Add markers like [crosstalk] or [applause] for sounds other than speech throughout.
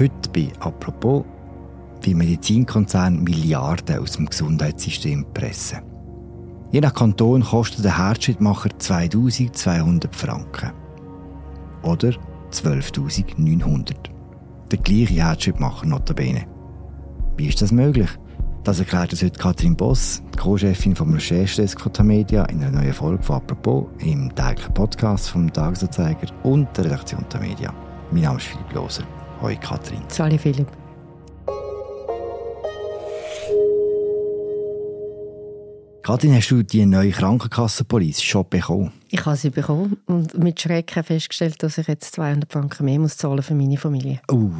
Heute bei «Apropos», wie Medizinkonzerne Milliarden aus dem Gesundheitssystem pressen. Je nach Kanton kostet der Herzschrittmacher 2200 Franken. Oder 12.900. Der gleiche Herzschrittmacher notabene. Wie ist das möglich? Das erklärt uns heute Katrin Boss, Co-Chefin vom Recherchedesk Media in einer neuen Folge von «Apropos» im täglichen Podcast vom Tagesanzeiger und der Redaktion der Media. Mein Name ist Philipp Loser. Hoi Katrin. Salut Philipp. Katrin, hast du die neue Krankenkassenpolice schon bekommen? Ich habe sie bekommen und mit Schrecken festgestellt, dass ich jetzt 200 Franken mehr muss zahlen für meine Familie. Uh,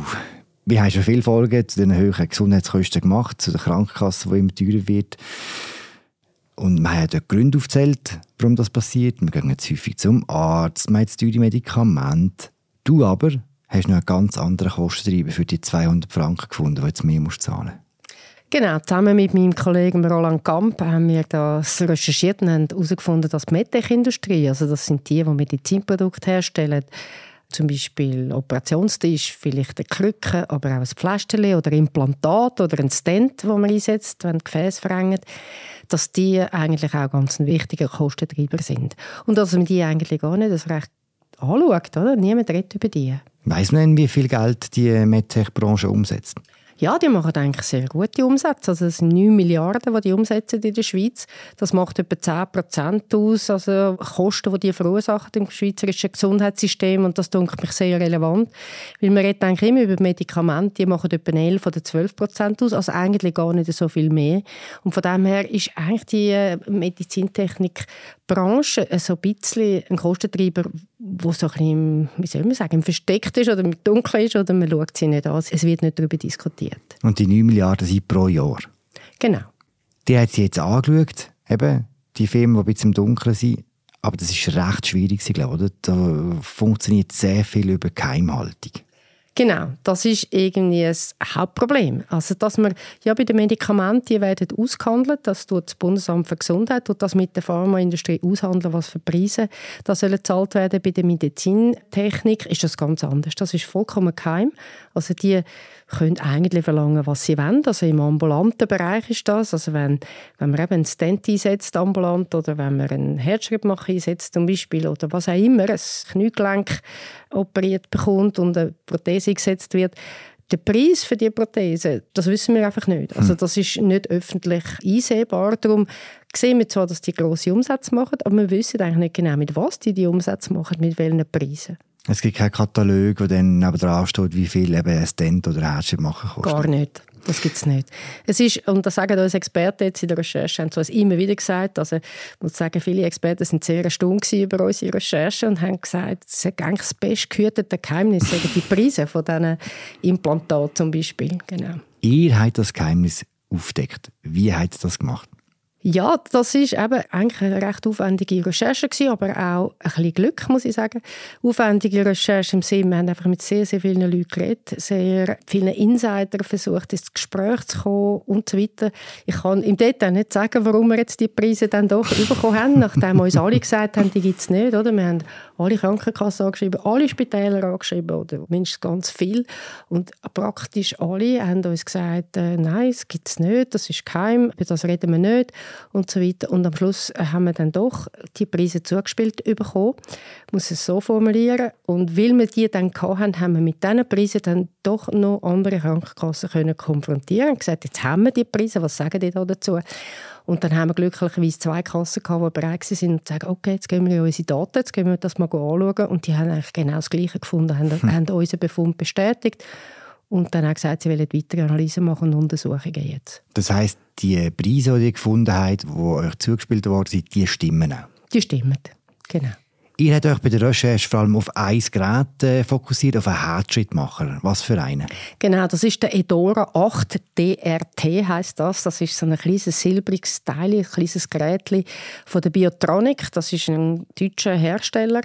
wir haben schon viele Folgen zu den höheren Gesundheitskosten gemacht, zu der Krankenkasse, die immer teurer wird. Und man hat Gründe aufgezählt, warum das passiert. Wir gehen jetzt häufig zum Arzt, man hat teure Medikamente. Du aber hast noch einen ganz anderen Kostentreiber für die 200 Franken gefunden, die jetzt mehr musst zahlen musst. Genau, zusammen mit meinem Kollegen Roland Kamp haben wir das recherchiert und haben herausgefunden, dass die MedTech-Industrie, also das sind die, die Medizinprodukte herstellen, zum Beispiel Operationstisch, vielleicht eine Krücke, aber auch ein Pflasterchen oder Implantat oder ein Stent, wo man einsetzt, wenn die Gefäße verengen, dass die eigentlich auch ganz ein wichtiger Kostentreiber sind. Und dass man die eigentlich gar nicht das recht anschaut, oder? Niemand redet über die. Weiss man, wie viel Geld die MedTech-Branche umsetzt? Ja, die machen eigentlich sehr gute Umsätze. Also es sind 9 Milliarden, die die umsetzen in der Schweiz. Das macht etwa 10 Prozent aus, also Kosten, die die verursachen im schweizerischen Gesundheitssystem. Und das denke mich sehr relevant, weil man redet eigentlich immer über Medikamente, die machen etwa 11 oder 12 Prozent aus, also eigentlich gar nicht so viel mehr. Und von dem her ist eigentlich die äh, Medizintechnikbranche so ein bisschen ein Kostentreiber, wo so ein bisschen, wie soll man sagen, versteckt ist oder dunkel ist oder man schaut sie nicht an. Es wird nicht darüber diskutiert. Und die 9 Milliarden sind pro Jahr? Genau. Die hat sie jetzt angeschaut, eben, die Firmen, die ein bisschen im Dunkeln sind. Aber das ist recht schwierig, glaube ich. Da funktioniert sehr viel über Geheimhaltung. Genau, das ist irgendwie ein Hauptproblem. Also, dass man ja bei den Medikamenten, die werden ausgehandelt, das tut das Bundesamt für Gesundheit, tut das mit der Pharmaindustrie aushandeln, was für Preise da sollen gezahlt werden. Bei der Medizintechnik ist das ganz anders. Das ist vollkommen geheim. Also die können eigentlich verlangen, was sie wollen. Also im ambulanten Bereich ist das. Also wenn, wenn man eben einen Stent einsetzt, ambulant, oder wenn man einen Herzschrittmacher einsetzt zum Beispiel, oder was auch immer, ein Kniegelenk operiert bekommt und eine Prothese gesetzt wird, der Preis für die Prothese, das wissen wir einfach nicht. Also hm. das ist nicht öffentlich einsehbar. Darum sehen wir zwar, dass die grosse Umsätze machen, aber wir wissen eigentlich nicht genau, mit was die die Umsätze machen, mit welchen Preisen. Es gibt keinen Katalog, wo dann nebenan steht, wie viel eben ein Stent oder ein Herzschritt machen kostet. Gar nicht. Das gibt es nicht. Es ist, und das sagen uns Experten jetzt in der Recherche, haben so immer wieder gesagt, also ich muss sagen, viele Experten sind sehr erstaunt über unsere Recherche und haben gesagt, es ist eigentlich das bestgehütete Geheimnis, die Preise von diesen Implantaten zum Beispiel. Genau. Ihr habt das Geheimnis aufdeckt. Wie habt ihr das gemacht? Ja, das ist eben eigentlich eine recht aufwendige Recherche gewesen, aber auch ein bisschen Glück, muss ich sagen. Aufwendige Recherche im Sinne, wir haben einfach mit sehr, sehr vielen Leuten geredet, sehr vielen Insidern versucht, ins Gespräch zu kommen und so weiter. Ich kann im Detail nicht sagen, warum wir jetzt die Preise dann doch bekommen haben, nachdem uns alle gesagt haben, die gibt es nicht, oder? Wir haben alle Krankenkassen angeschrieben, alle Spitäler angeschrieben, oder mindestens ganz viel. Und praktisch alle haben uns gesagt, äh, nein, es gibt es nicht, das ist geheim, über das reden wir nicht und so weiter. Und am Schluss äh, haben wir dann doch die Preise zugespielt bekommen, ich muss es so formulieren. Und weil wir die dann hatten, haben wir mit diesen Preisen dann doch noch andere Krankenkassen können konfrontieren und gesagt, jetzt haben wir die Preise, was sagen die da dazu? Und dann haben wir glücklicherweise zwei Kassen gehabt, die bereit waren und sagen, okay, jetzt gehen wir in unsere Daten, jetzt gehen wir das mal anschauen. Und die haben eigentlich genau das Gleiche gefunden, haben, hm. haben unseren Befund bestätigt. Und dann hat gesagt, sie wollen weitere Analysen machen und Untersuchungen jetzt. Das heisst, die Preise, die ihr gefunden habt, die euch zugespielt worden sind, die stimmen auch? Die stimmen, genau. Ihr habt euch bei der Recherche vor allem auf ein Gerät äh, fokussiert, auf einen Herzschrittmacher. Was für einen? Genau, das ist der Edora 8 DRT heißt das. Das ist so ein kleines silbriges Teil, ein kleines Gerät von der Biotronic. Das ist ein deutscher Hersteller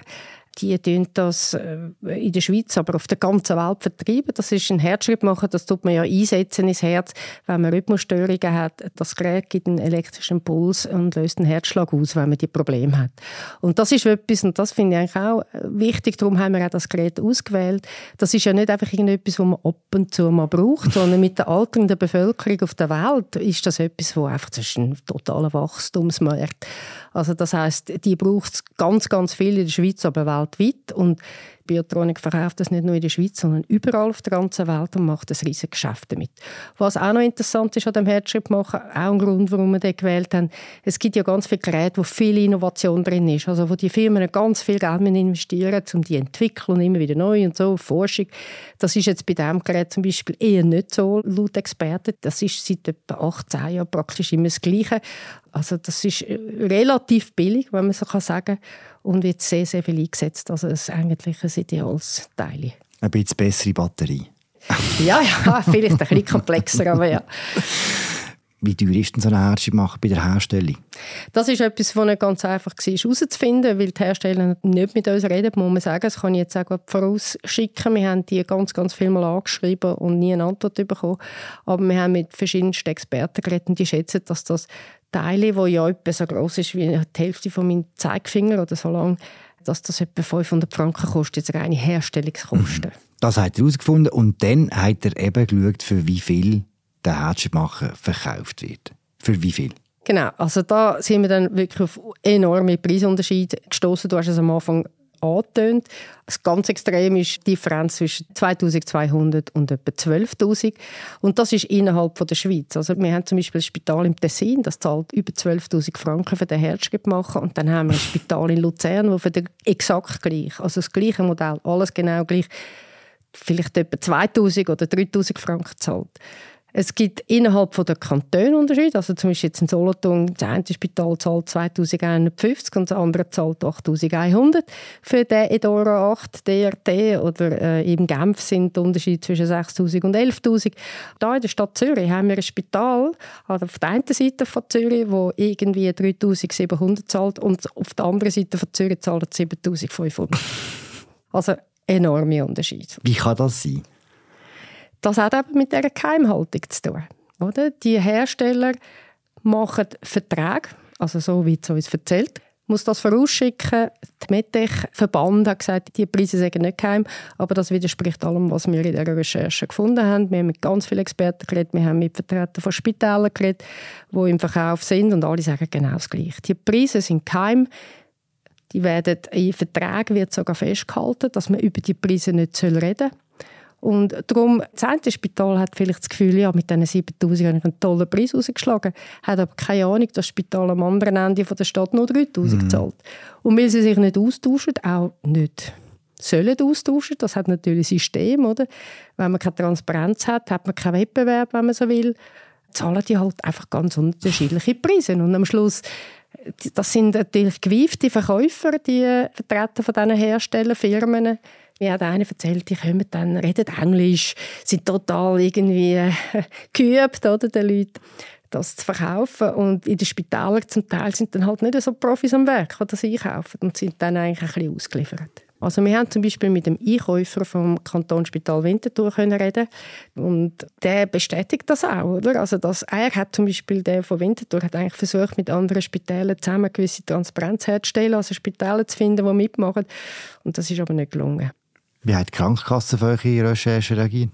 die tun das äh, in der Schweiz, aber auf der ganzen Welt vertreiben. Das ist ein Herzschritt das tut man ja einsetzen ins Herz, wenn man Rhythmusstörungen hat. Das Gerät gibt einen elektrischen Puls und löst einen Herzschlag aus, wenn man die Probleme hat. Und das ist etwas, und das finde ich eigentlich auch wichtig, darum haben wir auch das Gerät ausgewählt. Das ist ja nicht einfach irgendetwas, was man ab und zu mal braucht, sondern mit der alternden Bevölkerung auf der Welt ist das etwas, wo einfach das ist ein totaler Wachstumsmarkt. Also das heißt, die braucht es ganz, ganz viel in der Schweiz, aber weltweit. Und Biotronik verkauft das nicht nur in der Schweiz, sondern überall auf der ganzen Welt und macht ein riesiges Geschäft damit. Was auch noch interessant ist an dem Herzschritt machen, auch ein Grund, warum wir den gewählt haben, es gibt ja ganz viele Geräte, wo viel Innovation drin ist, also wo die Firmen ganz viel Geld investieren, um die entwickeln immer wieder neu und so, Forschung. Das ist jetzt bei diesem Gerät zum Beispiel eher nicht so, laut Experten. Das ist seit etwa 18 Jahren praktisch immer das Gleiche. Also das ist relativ billig, wenn man so sagen kann und wird sehr, sehr viel eingesetzt. Also es ist eigentlich ein ideales Teil. Ein bisschen bessere Batterie. [laughs] ja, ja, vielleicht ein bisschen komplexer, aber ja. Wie teuer ist denn so eine Herzschrittmacher bei der Herstellung? Das ist etwas, was nicht ganz einfach war, herauszufinden, weil die Hersteller nicht mit uns reden, muss man sagen. Das kann ich jetzt auch vorausschicken. Wir haben die ganz, ganz viel Mal angeschrieben und nie eine Antwort bekommen. Aber wir haben mit verschiedensten Experten geredet und die schätzen, dass das Teile, die ja etwa so groß ist wie die Hälfte von meinem Zeigefinger oder so lang, dass das etwa 500 Franken kostet, jetzt reine Herstellungskosten. Mhm. Das hat er herausgefunden und dann hat er eben geschaut, für wie viel der Herzschrittmacher verkauft wird. Für wie viel? Genau, also da sind wir dann wirklich auf enorme Preisunterschiede gestoßen. Du hast es am Anfang angetönt. Das ganz extrem ist die Differenz zwischen 2200 und etwa 12.000. Und das ist innerhalb von der Schweiz. Also wir haben zum Beispiel ein Spital im Tessin, das zahlt über 12.000 Franken für den Herzschritt machen. Und dann haben wir ein Spital in Luzern, wo für den exakt gleich, also das gleiche Modell, alles genau gleich, vielleicht etwa 2.000 oder 3.000 Franken zahlt. Es gibt innerhalb von der Kantone Unterschiede. Also zum Beispiel jetzt in Solothurn, das eine Spital zahlt 2150 und das andere zahlt 8100 für den Edora 8 DRT. Oder äh, in Genf sind die Unterschiede zwischen 6000 und 11000. Da in der Stadt Zürich haben wir ein Spital also auf der einen Seite von Zürich, wo irgendwie 3700 zahlt und auf der anderen Seite von Zürich zahlt 7500. also enorme Unterschiede. Wie kann das sein? Das hat eben mit dieser Geheimhaltung zu tun. Oder? Die Hersteller machen Verträge, also so wie es uns erzählt, muss das vorausschicken. Der Medtech-Verband hat gesagt, die Preise sind nicht geheim, aber das widerspricht allem, was wir in dieser Recherche gefunden haben. Wir haben mit ganz vielen Experten geredet, wir haben mit Vertretern von Spitälern geredet, die im Verkauf sind und alle sagen genau das Gleiche. Die Preise sind geheim. Die werden in Verträgen wird sogar festgehalten, dass man über die Preise nicht reden soll. Und darum, das eine Spital hat vielleicht das Gefühl, ja, mit diesen 7000 habe ich einen tollen Preis rausgeschlagen, hat aber keine Ahnung, dass das Spital am anderen Ende der Stadt nur 3000 mhm. zahlt. Und weil sie sich nicht austauschen, auch nicht sollen austauschen, das hat natürlich ein System, oder? Wenn man keine Transparenz hat, hat man keinen Wettbewerb, wenn man so will, zahlen die halt einfach ganz unterschiedliche Preise. Und am Schluss das sind natürlich gewiefte Verkäufer, die Vertreter von diesen Herstellern, Firmen, mir hat einer erzählt, die kommen dann, reden Englisch, sind total irgendwie äh, geübt, oder, den Leuten das zu verkaufen. Und in den Spitälern zum Teil sind dann halt nicht so Profis am Werk, die das einkaufen und sind dann eigentlich ein bisschen ausgeliefert. Also wir haben zum Beispiel mit dem Einkäufer vom Kantonsspital Winterthur können reden und der bestätigt das auch, oder? Also dass er hat zum Beispiel der von Winterthur hat eigentlich versucht mit anderen Spitälern zusammen gewisse Transparenz herzustellen, also Spitäler zu finden, die mitmachen und das ist aber nicht gelungen. Wie hat die Krankenkasse auf eure Recherche reagiert?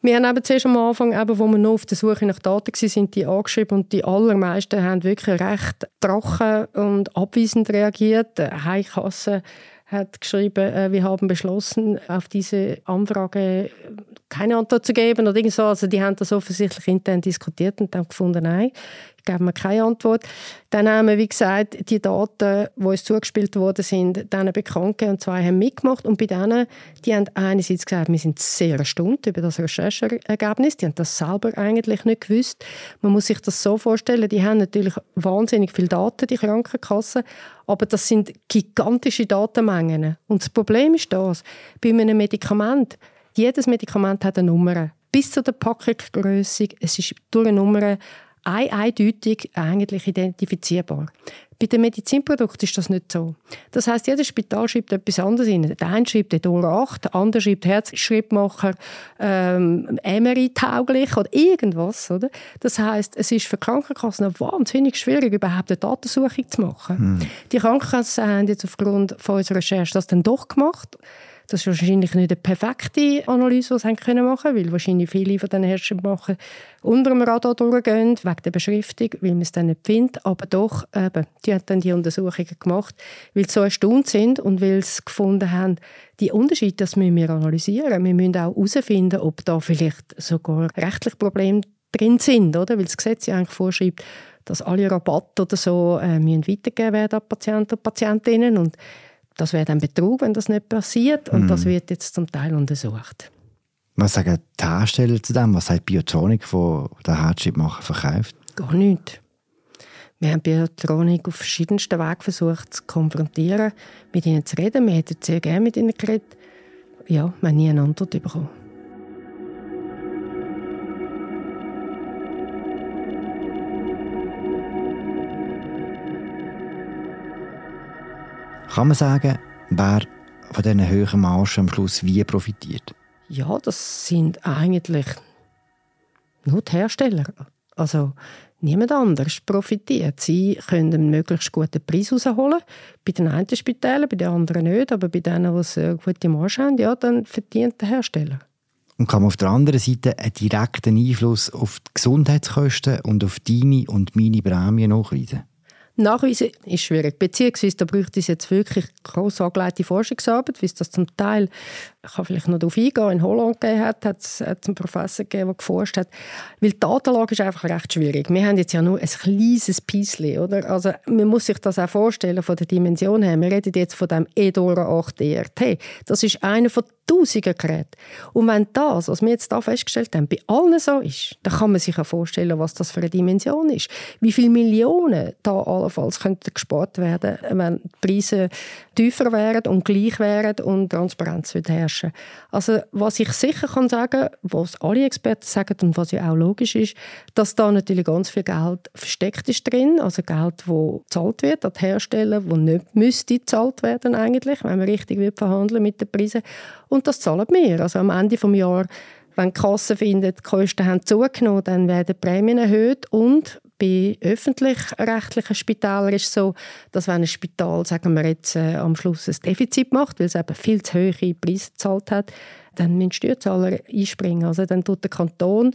Wir haben eben zuerst am Anfang, eben, wo wir noch auf der Suche nach Daten waren, sind die angeschrieben und die allermeisten haben wirklich recht trocken und abweisend reagiert. Die Heilkasse hat geschrieben, äh, wir haben beschlossen, auf diese Anfrage keine Antwort zu geben oder irgend so. Also die haben das offensichtlich intern diskutiert und haben gefunden, nein, geben wir keine Antwort. Dann haben wir, wie gesagt, die Daten, die uns zugespielt worden sind, denen bekannt und zwei haben mitgemacht. Und bei denen, die haben einerseits gesagt, wir sind sehr erstaunt über das Rechercheergebnis. Die haben das selber eigentlich nicht gewusst. Man muss sich das so vorstellen, die haben natürlich wahnsinnig viele Daten, die Krankenkassen, aber das sind gigantische Datenmengen. Und das Problem ist das, bei einem Medikament, jedes Medikament hat eine Nummer. Bis zu der Packungsgröße, es ist durch eine Nummer eindeutig eigentlich identifizierbar. Bei den Medizinprodukten ist das nicht so. Das heißt, jedes Spital schreibt etwas anderes rein. Der eine schreibt Edora 8, der andere schreibt Herzschrittmacher ähm, Emery-tauglich oder irgendwas. Oder? Das heißt, es ist für Krankenkassen wahnsinnig schwierig, überhaupt eine Datensuche zu machen. Hm. Die Krankenkassen haben jetzt aufgrund von unserer Recherche das dann doch gemacht. Das ist wahrscheinlich nicht eine perfekte Analyse, die sie machen können, weil wahrscheinlich viele von diesen Herstellern unter dem Radar durchgehen, wegen der Beschriftung, weil man es dann nicht findet. Aber doch, eben, die haben dann die Untersuchungen gemacht, weil sie so erstaunt sind und weil sie gefunden haben, die Unterschiede, das müssen wir analysieren. Wir müssen auch herausfinden, ob da vielleicht sogar rechtliche Probleme drin sind, oder? weil das Gesetz ja eigentlich vorschreibt, dass alle Rabatte oder so äh, weitergegeben werden an Patienten und Patientinnen und das wäre dann Betrug, wenn das nicht passiert. Und mm. das wird jetzt zum Teil untersucht. Was sagen die Hersteller zu dem? Was sagt Biotronik, die den Herzschrittmacher verkauft? Gar nichts. Wir haben Biotronik auf verschiedensten Wegen versucht zu konfrontieren, mit ihnen zu reden. Wir hätten sehr gerne mit ihnen geredet. Ja, wir haben nie eine Antwort bekommen. Kann man sagen, wer von diesen höheren Margen am Schluss wie profitiert? Ja, das sind eigentlich nur die Hersteller. Also niemand anderes profitiert. Sie können einen möglichst guten Preis rausholen. Bei den einen Spitälern, bei den anderen nicht. Aber bei denen, die eine gute Marge haben, ja, dann verdient der Hersteller. Und kann man auf der anderen Seite einen direkten Einfluss auf die Gesundheitskosten und auf deine und meine Prämie nachweisen? Nachweisen ist schwierig, beziehungsweise da bräuchte es jetzt wirklich gross angelegte Forschungsarbeit, wie es das zum Teil, ich kann vielleicht noch darauf eingehen, in Holland gegeben hat, hat es einen Professor gegeben, der geforscht hat, weil die Datenlage ist einfach recht schwierig. Wir haben jetzt ja nur ein kleines Piesli, oder? Also man muss sich das auch vorstellen von der Dimension her. Wir reden jetzt von dem EDORA 8 ERT. Das ist einer von tausenden Geräten. Und wenn das, was wir jetzt da festgestellt haben, bei allen so ist, dann kann man sich auch vorstellen, was das für eine Dimension ist. Wie viele Millionen da allenfalls könnten gespart werden, wenn die Preise tiefer wären und gleich wären und Transparenz würde herrschen. Also was ich sicher kann sagen, was alle Experten sagen und was ja auch logisch ist, dass da natürlich ganz viel Geld versteckt ist drin, also Geld, das gezahlt wird an die Hersteller, das nicht müsste gezahlt werden eigentlich, wenn man richtig verhandeln mit den Preisen und das zahlen wir. Also am Ende des Jahres, wenn die Kasse findet, die Kosten haben zugenommen, dann werden die Prämien erhöht und bei öffentlich-rechtlichen Spitälern ist es so, dass wenn ein Spital, sagen wir jetzt, äh, am Schluss ein Defizit macht, weil es eben viel zu hohe Preise gezahlt hat, dann müssen Steuerzahler einspringen. Also dann tut der Kanton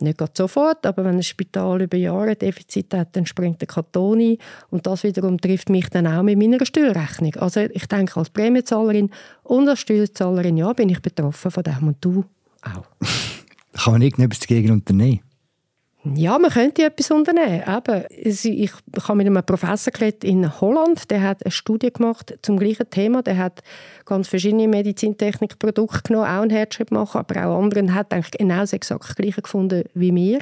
nicht sofort, aber wenn ein Spital über Jahre Defizit hat, dann springt der Kanton ein und das wiederum trifft mich dann auch mit meiner Steuerrechnung. Also ich denke, als Prämienzahlerin und als Steuerzahlerin, ja, bin ich betroffen von dem und du auch. [laughs] Kann man irgendetwas dagegen unternehmen? Ja, man könnte etwas unternehmen. Eben, ich habe mit einem Professor geredet in Holland, der hat eine Studie gemacht zum gleichen Thema. Der hat ganz verschiedene Medizintechnikprodukte genommen, auch einen Herzschritt machen, aber auch andere, und hat eigentlich genau das exakt gleiche gefunden wie wir.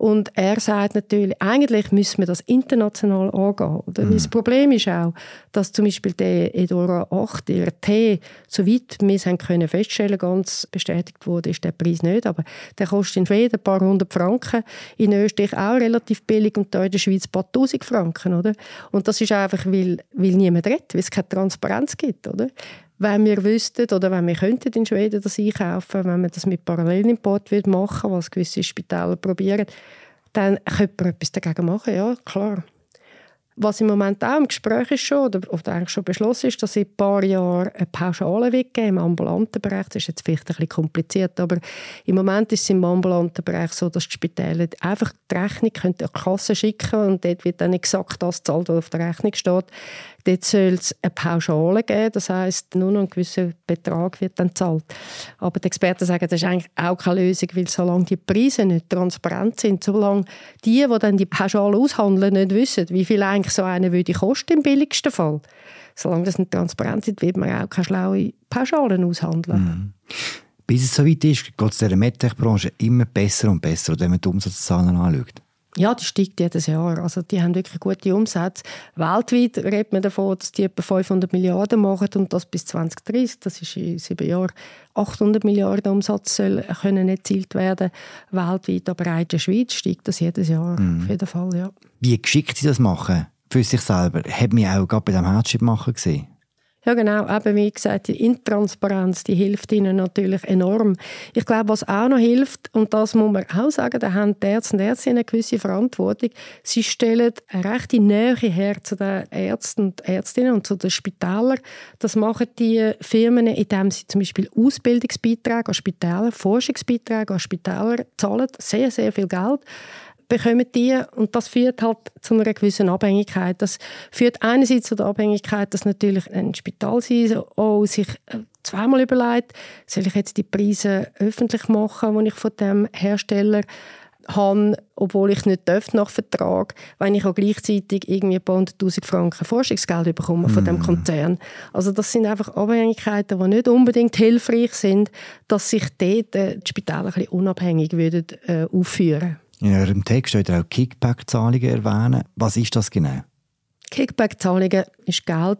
Und er sagt natürlich, eigentlich müssen wir das international angehen. Oder? Mhm. Das Problem ist auch, dass zum Beispiel der Edora 8, der T, soweit wir es haben können feststellen ganz bestätigt wurde, ist der Preis nicht. Aber der kostet in Schweden ein paar hundert Franken, in Österreich auch relativ billig und da in der Schweiz ein paar tausend Franken. Oder? Und das ist einfach, weil, weil niemand redet, weil es keine Transparenz gibt. Oder? Wenn wir wüssten oder wenn wir könnten in Schweden das einkaufen, wenn man das mit Parallelimport machen was gewisse Spitäler probieren, dann könnte man etwas dagegen machen, ja, klar. Was im Moment auch im Gespräch ist schon, oder, eigentlich schon beschlossen ist, dass in ein paar Jahren eine Pauschale weggeben im ambulanten Bereich. Das ist jetzt vielleicht ein bisschen kompliziert, aber im Moment ist es im ambulanten Bereich so, dass die Spitäler einfach die Rechnung können an die Kasse schicken und dort wird dann exakt das gezahlt, was auf der Rechnung steht. Dort soll es eine Pauschale geben, das heißt nur noch ein gewisser Betrag wird dann gezahlt. Aber die Experten sagen, das ist eigentlich auch keine Lösung, weil solange die Preise nicht transparent sind, solange die, die dann die Pauschale aushandeln, nicht wissen, wie viel eigentlich so eine würde kosten im billigsten Fall, solange das nicht transparent ist, wird man auch keine schlaue Pauschalen aushandeln. Mhm. Bis es so weit ist, geht es der MedTech-Branche immer besser und besser, wenn man die Umsatzzahlen anschaut. Ja, die steigt jedes Jahr. Also die haben wirklich gute Umsätze. Weltweit redet man davon, dass die etwa 500 Milliarden machen und das bis 2030. Das ist in sieben Jahren 800 Milliarden Umsatz soll können erzielt werden weltweit. Aber auch in der Schweiz steigt das jedes Jahr mhm. auf jeden Fall. Ja. Wie geschickt sie das machen für sich selber, hat mich auch gerade bei dem Herzschritt machen gesehen. Ja, genau. Eben, wie gesagt, die Intransparenz, die hilft ihnen natürlich enorm. Ich glaube, was auch noch hilft, und das muss man auch sagen, da haben die Ärzte und Ärztinnen eine gewisse Verantwortung. Sie stellen eine rechte Nähe her zu den Ärzten und Ärztinnen und zu den Spitälern. Das machen die Firmen, indem sie zum Beispiel Ausbildungsbeiträge an Spitäler, Forschungsbeiträge an Spitäler zahlen. Sehr, sehr viel Geld bekommen die und das führt halt zu einer gewissen Abhängigkeit. Das führt einerseits zu der Abhängigkeit, dass natürlich ein Spital auch sich äh, zweimal überlegt, soll ich jetzt die Preise öffentlich machen, die ich von dem Hersteller habe, obwohl ich nicht darf nach Vertrag, wenn ich auch gleichzeitig irgendwie ein paar hunderttausend Franken Forschungsgeld bekomme von dem mm. Konzern. Also das sind einfach Abhängigkeiten, die nicht unbedingt hilfreich sind, dass sich dort äh, die Spitäler ein bisschen unabhängig würden, äh, aufführen in eurem Text ihr auch Kickback-Zahlungen erwähnen. Was ist das genau? Kickback-Zahlungen ist Geld,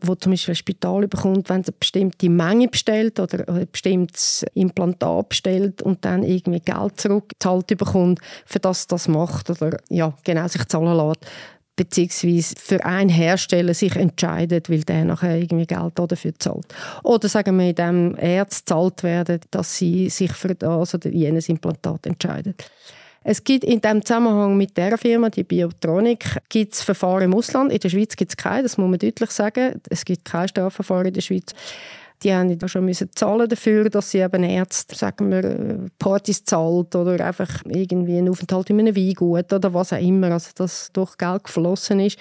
wo zum Beispiel ein Spital bekommt, wenn es eine bestimmte Menge bestellt oder ein bestimmtes Implantat bestellt und dann irgendwie Geld zurückgezahlt bekommt, für das das macht oder ja, genau sich zahlen lässt beziehungsweise für einen Hersteller sich entscheidet, weil der nachher irgendwie Geld dafür zahlt. Oder sagen wir, in dem Ärzte zahlt werden, dass sie sich für das oder jenes Implantat entscheiden. Es gibt in dem Zusammenhang mit der Firma, die Biotronik, gibt es Verfahren im Ausland. In der Schweiz gibt es keine, das muss man deutlich sagen. Es gibt kein Strafverfahren in der Schweiz. Die haben da schon müssen zahlen dafür, dass sie eben Ärzte, sagen wir, Partys zahlt oder einfach irgendwie einen Aufenthalt in einem Weingut oder was auch immer, also dass durch Geld geflossen ist.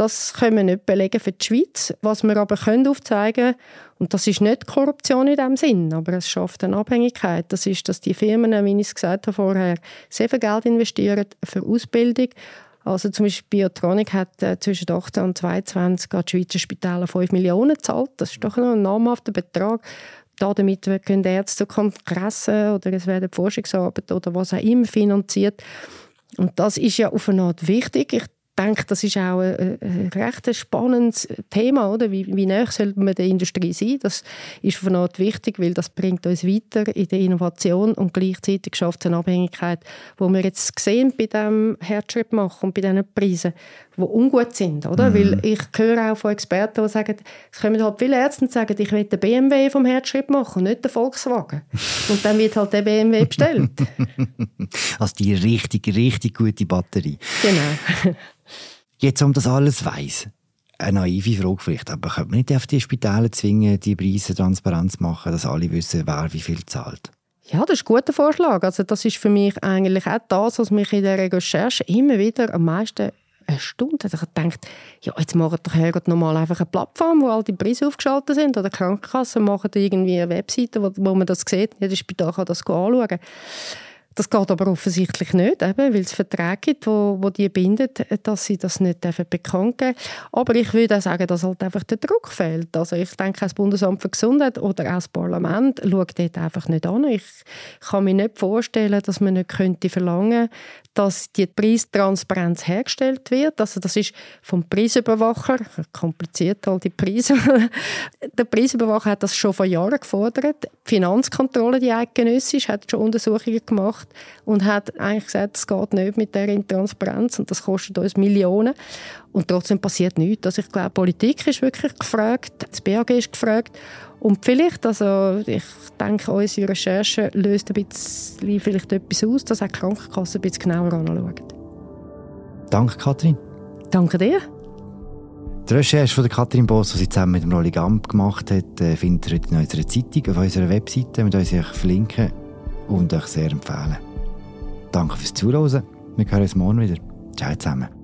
Das können wir nicht belegen für die Schweiz. Was wir aber können aufzeigen und das ist nicht Korruption in dem Sinn, aber es schafft eine Abhängigkeit. Das ist, dass die Firmen, wie ich es gesagt habe vorher, sehr viel Geld investieren für Ausbildung. Also zum Beispiel Biotronik hat äh, zwischen 18 und 22 an die Schweizer Spitäler 5 Millionen gezahlt. Das ist doch noch ein namhafter Betrag. Damit können Ärzte zu Kongressen oder es werden Forschungsarbeiten oder was auch immer finanziert. Und das ist ja auf eine Art wichtig. Ich denke, das ist auch ein, ein recht spannendes Thema, oder? Wie, wie näher soll man der Industrie sein? Das ist von Art wichtig, weil das bringt uns weiter in der Innovation und gleichzeitig schafft es eine Abhängigkeit, wo wir jetzt sehen bei dem Herzschritt machen und bei diesen Preisen, die ungut sind, oder? Mhm. Weil ich höre auch von Experten, die sagen, es kommen halt viele Ärzte und sagen, ich will den BMW vom Herzschritt machen und nicht den Volkswagen. [laughs] und dann wird halt der BMW bestellt. [laughs] also die richtig, richtig gute Batterie. Genau. Jetzt, um das alles weiss, eine naive Frage vielleicht, aber könnte man nicht auf die Spitäler zwingen, die Preise transparent zu machen, dass alle wissen, wer wie viel zahlt? Ja, das ist ein guter Vorschlag. Also das ist für mich eigentlich auch das, was mich in der Recherche immer wieder am meisten erstaunt hat. Ich dachte, ja, jetzt machen doch Herrgott nochmal einfach eine Plattform, wo all die Preise aufgeschaltet sind. Oder Krankenkassen machen irgendwie eine Webseite, wo, wo man das sieht. Jedes Spital kann das anschauen. Das geht aber offensichtlich nicht, eben, weil es Verträge gibt, wo, wo die bindet, dass sie das nicht bekannt geben Aber ich würde auch sagen, dass halt einfach der Druck fehlt. Also ich denke, das Bundesamt für Gesundheit oder auch das Parlament schaut dort einfach nicht an. Ich kann mir nicht vorstellen, dass man nicht könnte verlangen dass die Preistransparenz hergestellt wird. Also das ist vom Preisüberwacher, kompliziert halt die Preise. [laughs] der Preisüberwacher hat das schon vor Jahren gefordert. Die Finanzkontrolle, die eidgenössisch, hat schon Untersuchungen gemacht und hat eigentlich gesagt, es geht nicht mit der Intransparenz und das kostet uns Millionen. Und trotzdem passiert nichts. Also ich glaube, Politik ist wirklich gefragt, das BAG ist gefragt und vielleicht, also ich denke, unsere Recherche löst ein bisschen vielleicht etwas aus, dass auch die Krankenkasse ein bisschen genauer anschauen. Danke, Kathrin. Danke dir. Die Recherche von Kathrin Boss, die sie zusammen mit dem Rolli Gamp gemacht hat, äh, findet ihr heute in unserer Zeitung, auf unserer Webseite. Wir euch verlinken und euch sehr empfehlen. Danke fürs Zuhören. Wir hören uns morgen wieder. Ciao zusammen.